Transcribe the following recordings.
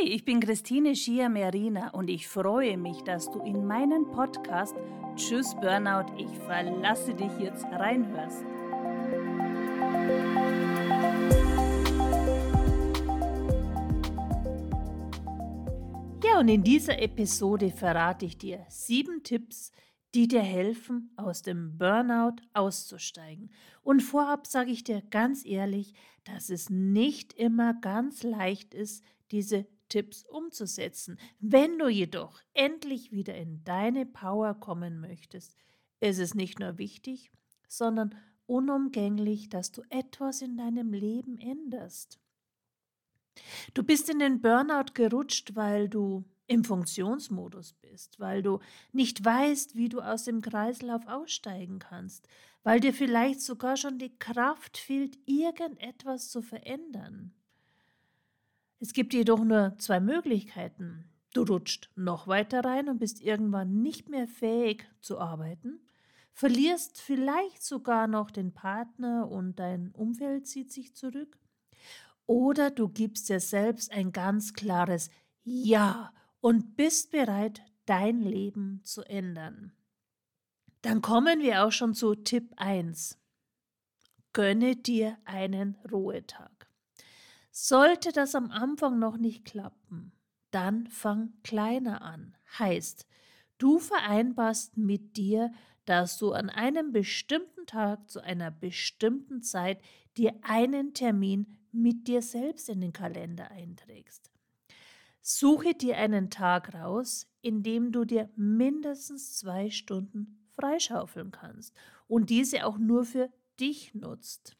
Hi, ich bin Christine Schier-Merina und ich freue mich, dass du in meinen Podcast Tschüss Burnout, ich verlasse dich jetzt reinhörst. Ja, und in dieser Episode verrate ich dir sieben Tipps, die dir helfen, aus dem Burnout auszusteigen. Und vorab sage ich dir ganz ehrlich, dass es nicht immer ganz leicht ist, diese Tipps umzusetzen. Wenn du jedoch endlich wieder in deine Power kommen möchtest, ist es nicht nur wichtig, sondern unumgänglich, dass du etwas in deinem Leben änderst. Du bist in den Burnout gerutscht, weil du im Funktionsmodus bist, weil du nicht weißt, wie du aus dem Kreislauf aussteigen kannst, weil dir vielleicht sogar schon die Kraft fehlt, irgendetwas zu verändern. Es gibt jedoch nur zwei Möglichkeiten. Du rutscht noch weiter rein und bist irgendwann nicht mehr fähig zu arbeiten, verlierst vielleicht sogar noch den Partner und dein Umfeld zieht sich zurück, oder du gibst dir selbst ein ganz klares Ja und bist bereit, dein Leben zu ändern. Dann kommen wir auch schon zu Tipp 1. Gönne dir einen Ruhetag. Sollte das am Anfang noch nicht klappen, dann fang kleiner an. Heißt, du vereinbarst mit dir, dass du an einem bestimmten Tag zu einer bestimmten Zeit dir einen Termin mit dir selbst in den Kalender einträgst. Suche dir einen Tag raus, in dem du dir mindestens zwei Stunden freischaufeln kannst und diese auch nur für dich nutzt.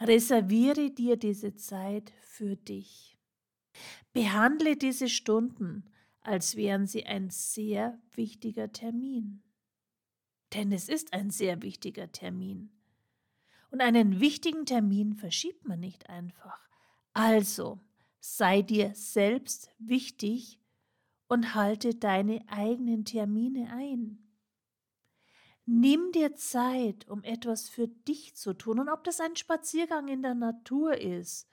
Reserviere dir diese Zeit für dich. Behandle diese Stunden, als wären sie ein sehr wichtiger Termin. Denn es ist ein sehr wichtiger Termin. Und einen wichtigen Termin verschiebt man nicht einfach. Also, sei dir selbst wichtig und halte deine eigenen Termine ein. Nimm dir Zeit, um etwas für dich zu tun, und ob das ein Spaziergang in der Natur ist,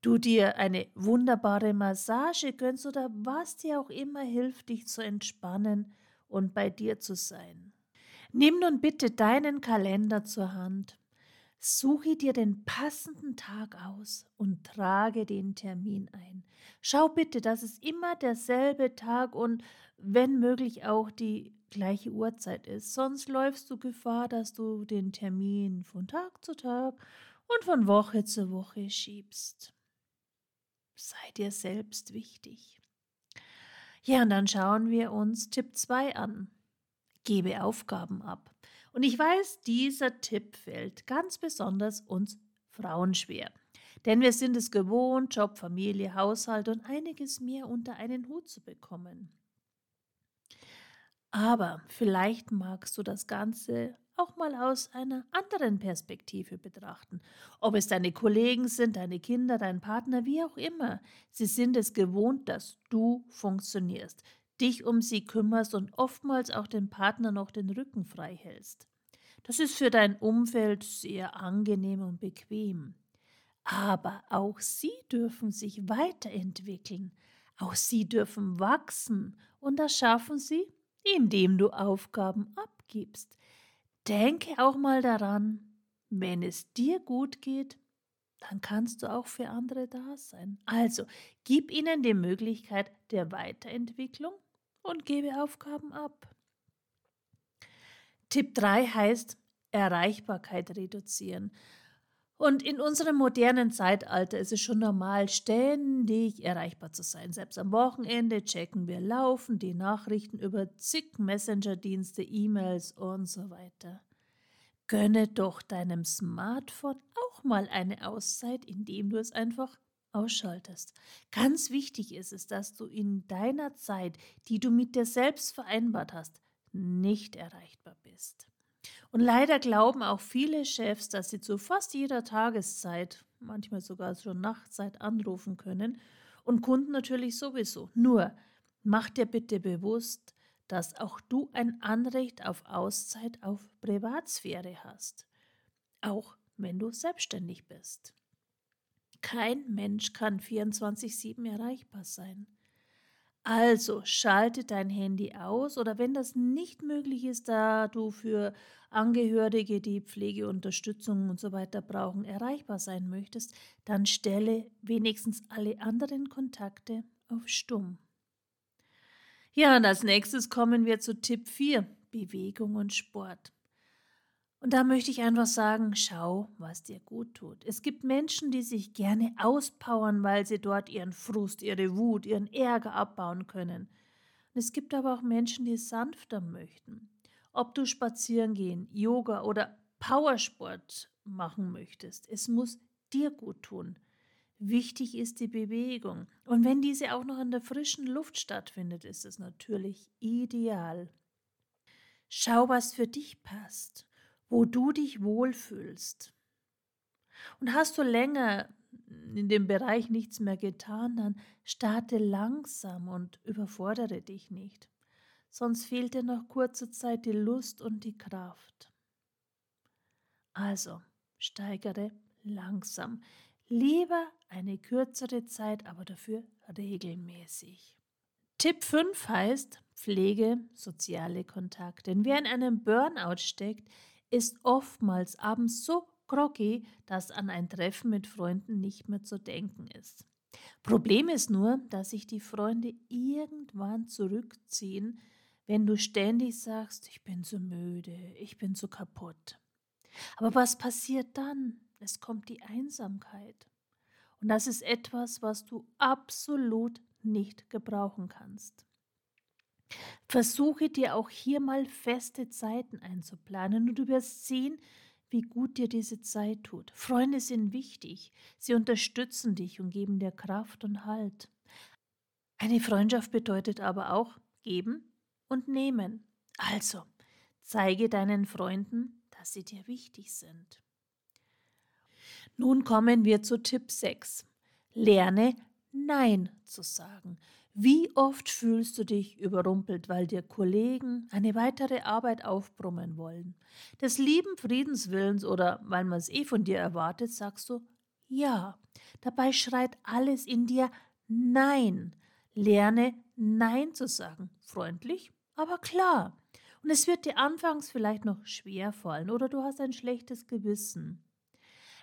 du dir eine wunderbare Massage gönnst oder was dir auch immer hilft, dich zu entspannen und bei dir zu sein. Nimm nun bitte deinen Kalender zur Hand Suche dir den passenden Tag aus und trage den Termin ein. Schau bitte, dass es immer derselbe Tag und wenn möglich auch die gleiche Uhrzeit ist. Sonst läufst du Gefahr, dass du den Termin von Tag zu Tag und von Woche zu Woche schiebst. Sei dir selbst wichtig. Ja, und dann schauen wir uns Tipp 2 an. Gebe Aufgaben ab. Und ich weiß, dieser Tipp fällt ganz besonders uns Frauen schwer. Denn wir sind es gewohnt, Job, Familie, Haushalt und einiges mehr unter einen Hut zu bekommen. Aber vielleicht magst du das Ganze auch mal aus einer anderen Perspektive betrachten. Ob es deine Kollegen sind, deine Kinder, dein Partner, wie auch immer. Sie sind es gewohnt, dass du funktionierst dich um sie kümmerst und oftmals auch den Partner noch den Rücken frei hältst. Das ist für dein Umfeld sehr angenehm und bequem. Aber auch sie dürfen sich weiterentwickeln, auch sie dürfen wachsen und das schaffen sie, indem du Aufgaben abgibst. Denke auch mal daran, wenn es dir gut geht, dann kannst du auch für andere da sein. Also gib ihnen die Möglichkeit der Weiterentwicklung und gebe Aufgaben ab. Tipp 3 heißt Erreichbarkeit reduzieren. Und in unserem modernen Zeitalter ist es schon normal, ständig erreichbar zu sein. Selbst am Wochenende checken wir laufend die Nachrichten über zig Messenger-Dienste, E-Mails und so weiter. Gönne doch deinem Smartphone auch mal eine Auszeit, indem du es einfach ausschaltest. Ganz wichtig ist es, dass du in deiner Zeit, die du mit dir selbst vereinbart hast, nicht erreichbar bist. Und leider glauben auch viele Chefs, dass sie zu fast jeder Tageszeit, manchmal sogar schon Nachtzeit anrufen können und Kunden natürlich sowieso. Nur mach dir bitte bewusst, dass auch du ein Anrecht auf Auszeit, auf Privatsphäre hast, auch wenn du selbstständig bist. kein Mensch kann 24-7 erreichbar sein. Also schalte dein Handy aus oder wenn das nicht möglich ist, da du für Angehörige, die Pflegeunterstützung und so weiter brauchen, erreichbar sein möchtest, dann stelle wenigstens alle anderen Kontakte auf Stumm. Ja, und als nächstes kommen wir zu Tipp 4, Bewegung und Sport. Und da möchte ich einfach sagen, schau, was dir gut tut. Es gibt Menschen, die sich gerne auspowern, weil sie dort ihren Frust, ihre Wut, ihren Ärger abbauen können. Und es gibt aber auch Menschen, die sanfter möchten. Ob du spazieren gehen, Yoga oder Powersport machen möchtest, es muss dir gut tun. Wichtig ist die Bewegung. Und wenn diese auch noch in der frischen Luft stattfindet, ist es natürlich ideal. Schau, was für dich passt wo du dich wohlfühlst. Und hast du länger in dem Bereich nichts mehr getan, dann starte langsam und überfordere dich nicht. Sonst fehlt dir nach kurzer Zeit die Lust und die Kraft. Also, steigere langsam. Lieber eine kürzere Zeit, aber dafür regelmäßig. Tipp 5 heißt, pflege soziale Kontakte. Denn wer in einem Burnout steckt, ist oftmals abends so groggy, dass an ein Treffen mit Freunden nicht mehr zu denken ist. Problem ist nur, dass sich die Freunde irgendwann zurückziehen, wenn du ständig sagst, ich bin so müde, ich bin so kaputt. Aber was passiert dann? Es kommt die Einsamkeit. Und das ist etwas, was du absolut nicht gebrauchen kannst. Versuche dir auch hier mal feste Zeiten einzuplanen und du wirst sehen, wie gut dir diese Zeit tut. Freunde sind wichtig. Sie unterstützen dich und geben dir Kraft und Halt. Eine Freundschaft bedeutet aber auch geben und nehmen. Also, zeige deinen Freunden, dass sie dir wichtig sind. Nun kommen wir zu Tipp 6. Lerne Nein zu sagen. Wie oft fühlst du dich überrumpelt, weil dir Kollegen eine weitere Arbeit aufbrummen wollen? Des lieben Friedenswillens oder weil man es eh von dir erwartet, sagst du Ja. Dabei schreit alles in dir Nein. Lerne Nein zu sagen. Freundlich, aber klar. Und es wird dir anfangs vielleicht noch schwer fallen oder du hast ein schlechtes Gewissen.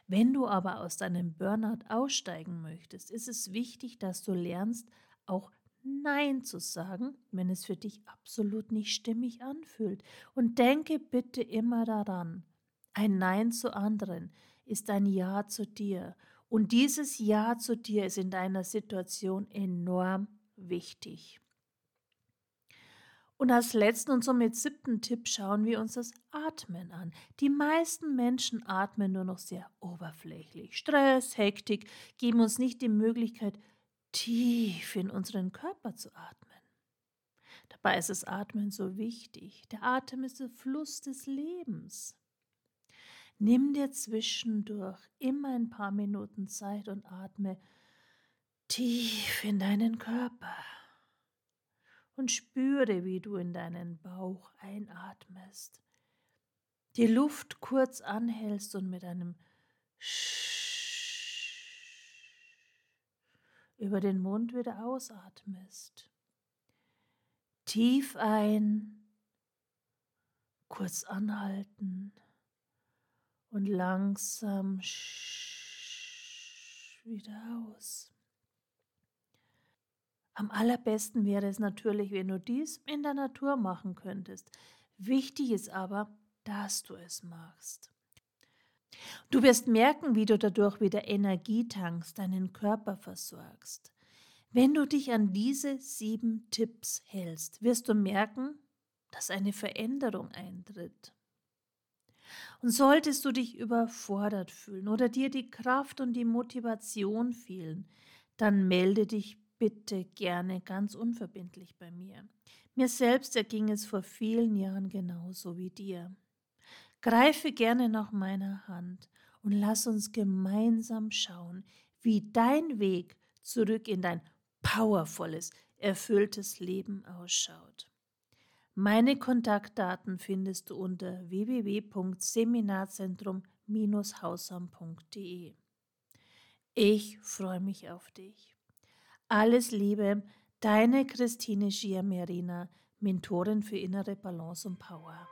Wenn du aber aus deinem Burnout aussteigen möchtest, ist es wichtig, dass du lernst, auch Nein zu sagen, wenn es für dich absolut nicht stimmig anfühlt. Und denke bitte immer daran, ein Nein zu anderen ist ein Ja zu dir. Und dieses Ja zu dir ist in deiner Situation enorm wichtig. Und als letzten und somit siebten Tipp schauen wir uns das Atmen an. Die meisten Menschen atmen nur noch sehr oberflächlich. Stress, Hektik geben uns nicht die Möglichkeit, tief in unseren Körper zu atmen. Dabei ist das Atmen so wichtig. Der Atem ist der Fluss des Lebens. Nimm dir zwischendurch immer ein paar Minuten Zeit und atme tief in deinen Körper und spüre, wie du in deinen Bauch einatmest, die Luft kurz anhältst und mit einem Sch über den Mund wieder ausatmest. Tief ein, kurz anhalten und langsam wieder aus. Am allerbesten wäre es natürlich, wenn du dies in der Natur machen könntest. Wichtig ist aber, dass du es machst. Du wirst merken, wie du dadurch wieder Energie tankst, deinen Körper versorgst. Wenn du dich an diese sieben Tipps hältst, wirst du merken, dass eine Veränderung eintritt. Und solltest du dich überfordert fühlen oder dir die Kraft und die Motivation fehlen, dann melde dich bitte gerne ganz unverbindlich bei mir. Mir selbst erging es vor vielen Jahren genauso wie dir. Greife gerne nach meiner Hand und lass uns gemeinsam schauen, wie dein Weg zurück in dein powervolles, erfülltes Leben ausschaut. Meine Kontaktdaten findest du unter www.seminarzentrum-hausam.de. Ich freue mich auf dich. Alles Liebe, deine Christine Schier-Merina, Mentorin für innere Balance und Power.